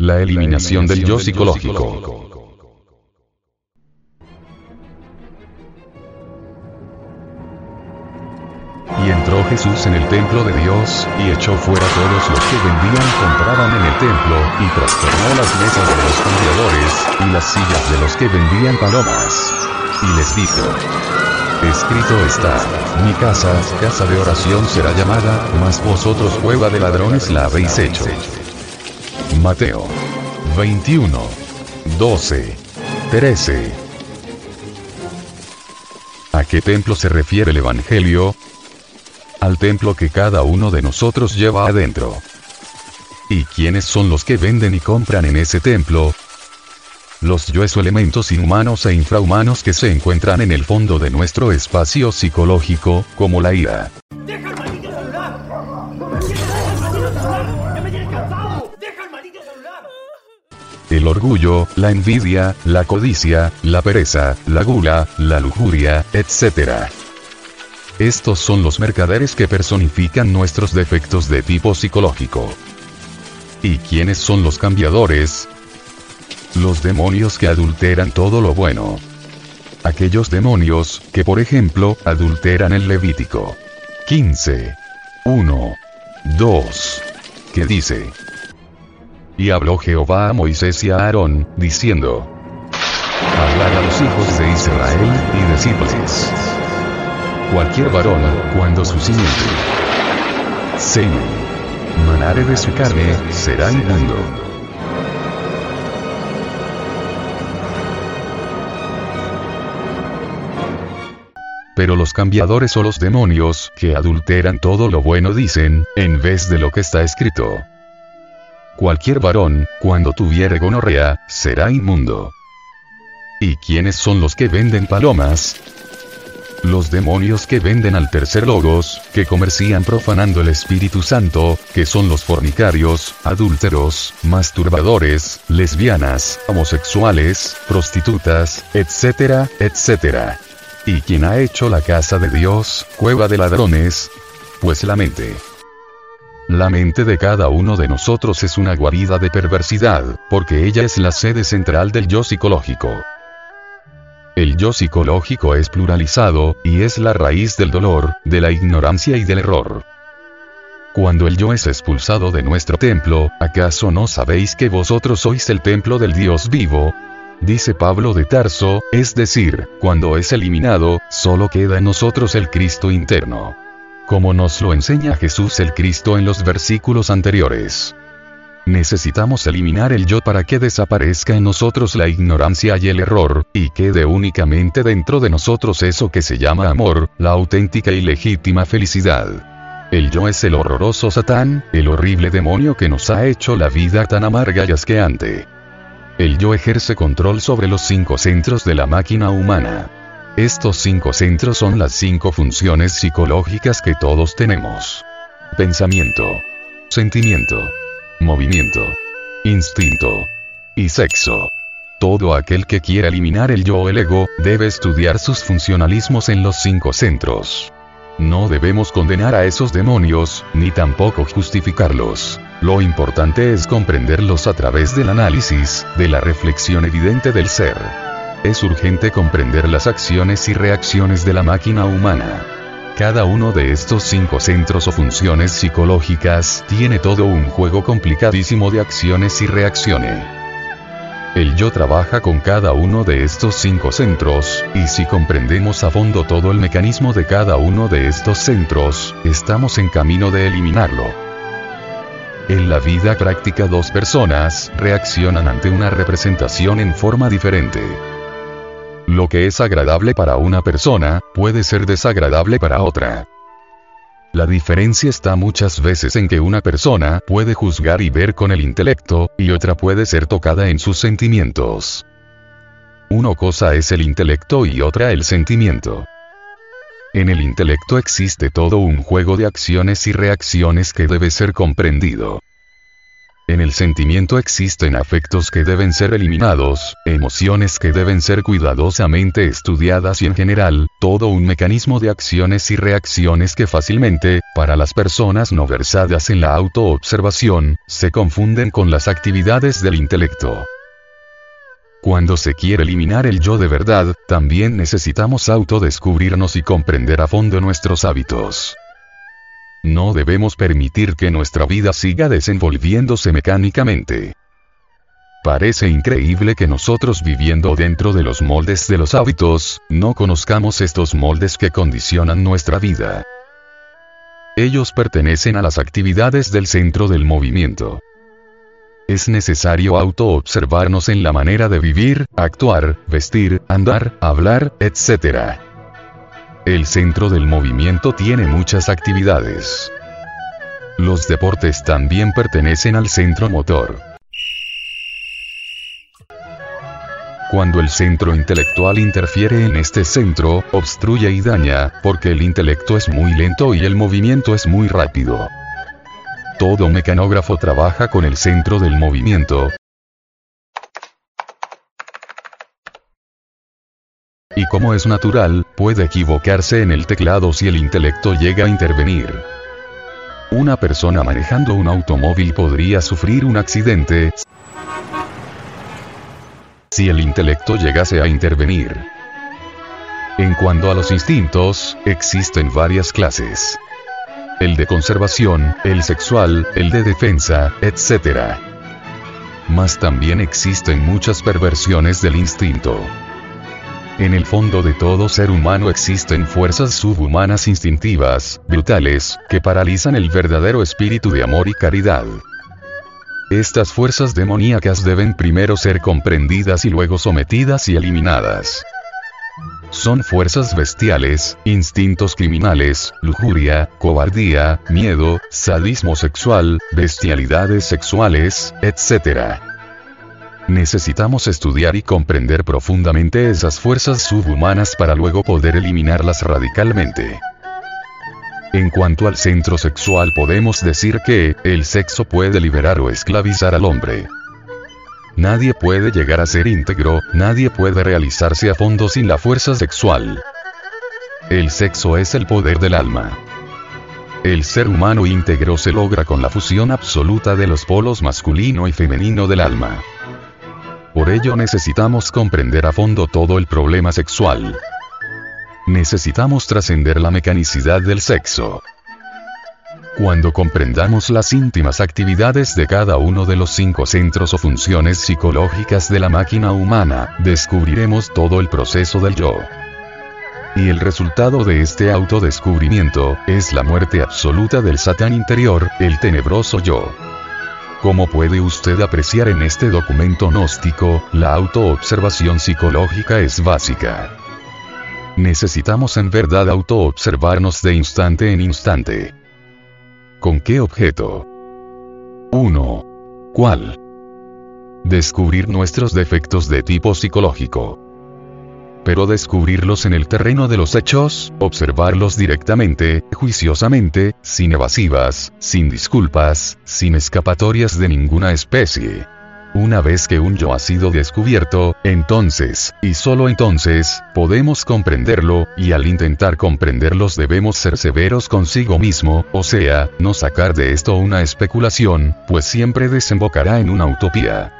La eliminación del yo psicológico. Y entró Jesús en el templo de Dios, y echó fuera todos los que vendían y compraban en el templo, y trastornó las mesas de los vendedores, y las sillas de los que vendían palomas. Y les dijo, Escrito está, mi casa, casa de oración será llamada, mas vosotros cueva de ladrones la habéis hecho. Mateo 21, 12, 13. ¿A qué templo se refiere el Evangelio? Al templo que cada uno de nosotros lleva adentro. ¿Y quiénes son los que venden y compran en ese templo? Los yoes elementos inhumanos e infrahumanos que se encuentran en el fondo de nuestro espacio psicológico, como la ira. El orgullo, la envidia, la codicia, la pereza, la gula, la lujuria, etc. Estos son los mercaderes que personifican nuestros defectos de tipo psicológico. ¿Y quiénes son los cambiadores? Los demonios que adulteran todo lo bueno. Aquellos demonios, que por ejemplo, adulteran el Levítico. 15. 1. 2. Que dice. Y habló Jehová a Moisés y a Aarón, diciendo. Hablar a los hijos de Israel, y decirles cualquier varón, cuando su simiente semen manare de su carne, será inmundo. Pero los cambiadores o los demonios, que adulteran todo lo bueno dicen, en vez de lo que está escrito. Cualquier varón, cuando tuviere gonorrea, será inmundo. ¿Y quiénes son los que venden palomas? Los demonios que venden al tercer logos, que comercian profanando el Espíritu Santo, que son los fornicarios, adúlteros, masturbadores, lesbianas, homosexuales, prostitutas, etcétera, etcétera. ¿Y quién ha hecho la casa de Dios, cueva de ladrones? Pues la mente. La mente de cada uno de nosotros es una guarida de perversidad, porque ella es la sede central del yo psicológico. El yo psicológico es pluralizado, y es la raíz del dolor, de la ignorancia y del error. Cuando el yo es expulsado de nuestro templo, ¿acaso no sabéis que vosotros sois el templo del Dios vivo? Dice Pablo de Tarso, es decir, cuando es eliminado, solo queda en nosotros el Cristo interno. Como nos lo enseña Jesús el Cristo en los versículos anteriores. Necesitamos eliminar el yo para que desaparezca en nosotros la ignorancia y el error, y quede únicamente dentro de nosotros eso que se llama amor, la auténtica y legítima felicidad. El yo es el horroroso Satán, el horrible demonio que nos ha hecho la vida tan amarga y asqueante. El yo ejerce control sobre los cinco centros de la máquina humana. Estos cinco centros son las cinco funciones psicológicas que todos tenemos. Pensamiento. Sentimiento movimiento, instinto y sexo. Todo aquel que quiera eliminar el yo o el ego, debe estudiar sus funcionalismos en los cinco centros. No debemos condenar a esos demonios, ni tampoco justificarlos. Lo importante es comprenderlos a través del análisis, de la reflexión evidente del ser. Es urgente comprender las acciones y reacciones de la máquina humana. Cada uno de estos cinco centros o funciones psicológicas tiene todo un juego complicadísimo de acciones y reacciones. El yo trabaja con cada uno de estos cinco centros, y si comprendemos a fondo todo el mecanismo de cada uno de estos centros, estamos en camino de eliminarlo. En la vida práctica dos personas reaccionan ante una representación en forma diferente. Lo que es agradable para una persona, puede ser desagradable para otra. La diferencia está muchas veces en que una persona puede juzgar y ver con el intelecto, y otra puede ser tocada en sus sentimientos. Una cosa es el intelecto y otra el sentimiento. En el intelecto existe todo un juego de acciones y reacciones que debe ser comprendido. En el sentimiento existen afectos que deben ser eliminados, emociones que deben ser cuidadosamente estudiadas y en general, todo un mecanismo de acciones y reacciones que fácilmente, para las personas no versadas en la autoobservación, se confunden con las actividades del intelecto. Cuando se quiere eliminar el yo de verdad, también necesitamos autodescubrirnos y comprender a fondo nuestros hábitos. No debemos permitir que nuestra vida siga desenvolviéndose mecánicamente. Parece increíble que nosotros viviendo dentro de los moldes de los hábitos, no conozcamos estos moldes que condicionan nuestra vida. Ellos pertenecen a las actividades del centro del movimiento. Es necesario autoobservarnos en la manera de vivir, actuar, vestir, andar, hablar, etc. El centro del movimiento tiene muchas actividades. Los deportes también pertenecen al centro motor. Cuando el centro intelectual interfiere en este centro, obstruye y daña, porque el intelecto es muy lento y el movimiento es muy rápido. Todo mecanógrafo trabaja con el centro del movimiento, como es natural, puede equivocarse en el teclado si el intelecto llega a intervenir. Una persona manejando un automóvil podría sufrir un accidente si el intelecto llegase a intervenir. En cuanto a los instintos, existen varias clases. El de conservación, el sexual, el de defensa, etc. Mas también existen muchas perversiones del instinto. En el fondo de todo ser humano existen fuerzas subhumanas instintivas, brutales, que paralizan el verdadero espíritu de amor y caridad. Estas fuerzas demoníacas deben primero ser comprendidas y luego sometidas y eliminadas. Son fuerzas bestiales, instintos criminales, lujuria, cobardía, miedo, sadismo sexual, bestialidades sexuales, etc. Necesitamos estudiar y comprender profundamente esas fuerzas subhumanas para luego poder eliminarlas radicalmente. En cuanto al centro sexual podemos decir que, el sexo puede liberar o esclavizar al hombre. Nadie puede llegar a ser íntegro, nadie puede realizarse a fondo sin la fuerza sexual. El sexo es el poder del alma. El ser humano íntegro se logra con la fusión absoluta de los polos masculino y femenino del alma. Por ello necesitamos comprender a fondo todo el problema sexual. Necesitamos trascender la mecanicidad del sexo. Cuando comprendamos las íntimas actividades de cada uno de los cinco centros o funciones psicológicas de la máquina humana, descubriremos todo el proceso del yo. Y el resultado de este autodescubrimiento, es la muerte absoluta del Satán interior, el tenebroso yo. Como puede usted apreciar en este documento gnóstico, la autoobservación psicológica es básica. Necesitamos en verdad autoobservarnos de instante en instante. ¿Con qué objeto? 1. ¿Cuál? Descubrir nuestros defectos de tipo psicológico pero descubrirlos en el terreno de los hechos, observarlos directamente, juiciosamente, sin evasivas, sin disculpas, sin escapatorias de ninguna especie. Una vez que un yo ha sido descubierto, entonces, y solo entonces, podemos comprenderlo, y al intentar comprenderlos debemos ser severos consigo mismo, o sea, no sacar de esto una especulación, pues siempre desembocará en una utopía.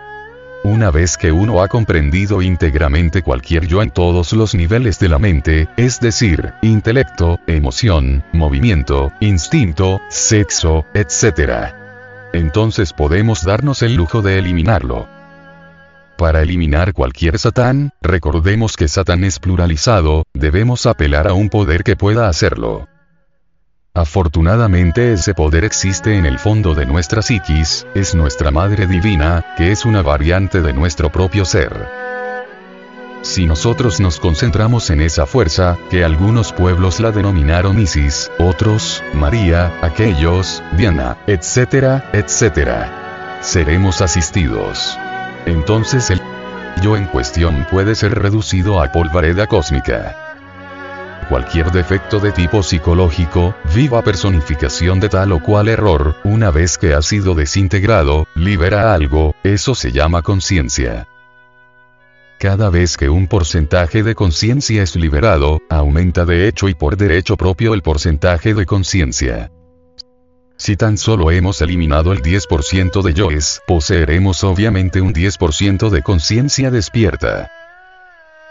Una vez que uno ha comprendido íntegramente cualquier yo en todos los niveles de la mente, es decir, intelecto, emoción, movimiento, instinto, sexo, etc. Entonces podemos darnos el lujo de eliminarlo. Para eliminar cualquier Satán, recordemos que Satán es pluralizado, debemos apelar a un poder que pueda hacerlo. Afortunadamente ese poder existe en el fondo de nuestra psiquis, es nuestra Madre Divina, que es una variante de nuestro propio ser. Si nosotros nos concentramos en esa fuerza, que algunos pueblos la denominaron Isis, otros, María, aquellos, Diana, etcétera, etcétera, seremos asistidos. Entonces el yo en cuestión puede ser reducido a polvareda cósmica. Cualquier defecto de tipo psicológico, viva personificación de tal o cual error, una vez que ha sido desintegrado, libera algo, eso se llama conciencia. Cada vez que un porcentaje de conciencia es liberado, aumenta de hecho y por derecho propio el porcentaje de conciencia. Si tan solo hemos eliminado el 10% de yoes, poseeremos obviamente un 10% de conciencia despierta.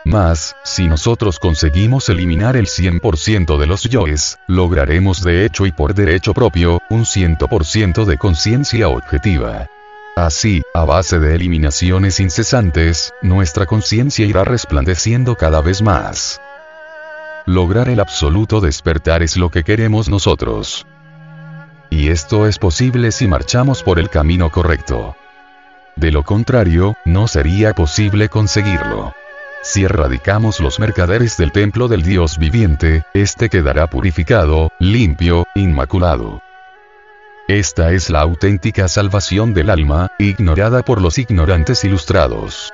Más, si nosotros conseguimos eliminar el 100% de los yoes, lograremos de hecho y por derecho propio, un 100% de conciencia objetiva. Así, a base de eliminaciones incesantes, nuestra conciencia irá resplandeciendo cada vez más. Lograr el absoluto despertar es lo que queremos nosotros. Y esto es posible si marchamos por el camino correcto. De lo contrario, no sería posible conseguirlo. Si erradicamos los mercaderes del templo del Dios viviente, éste quedará purificado, limpio, inmaculado. Esta es la auténtica salvación del alma, ignorada por los ignorantes ilustrados.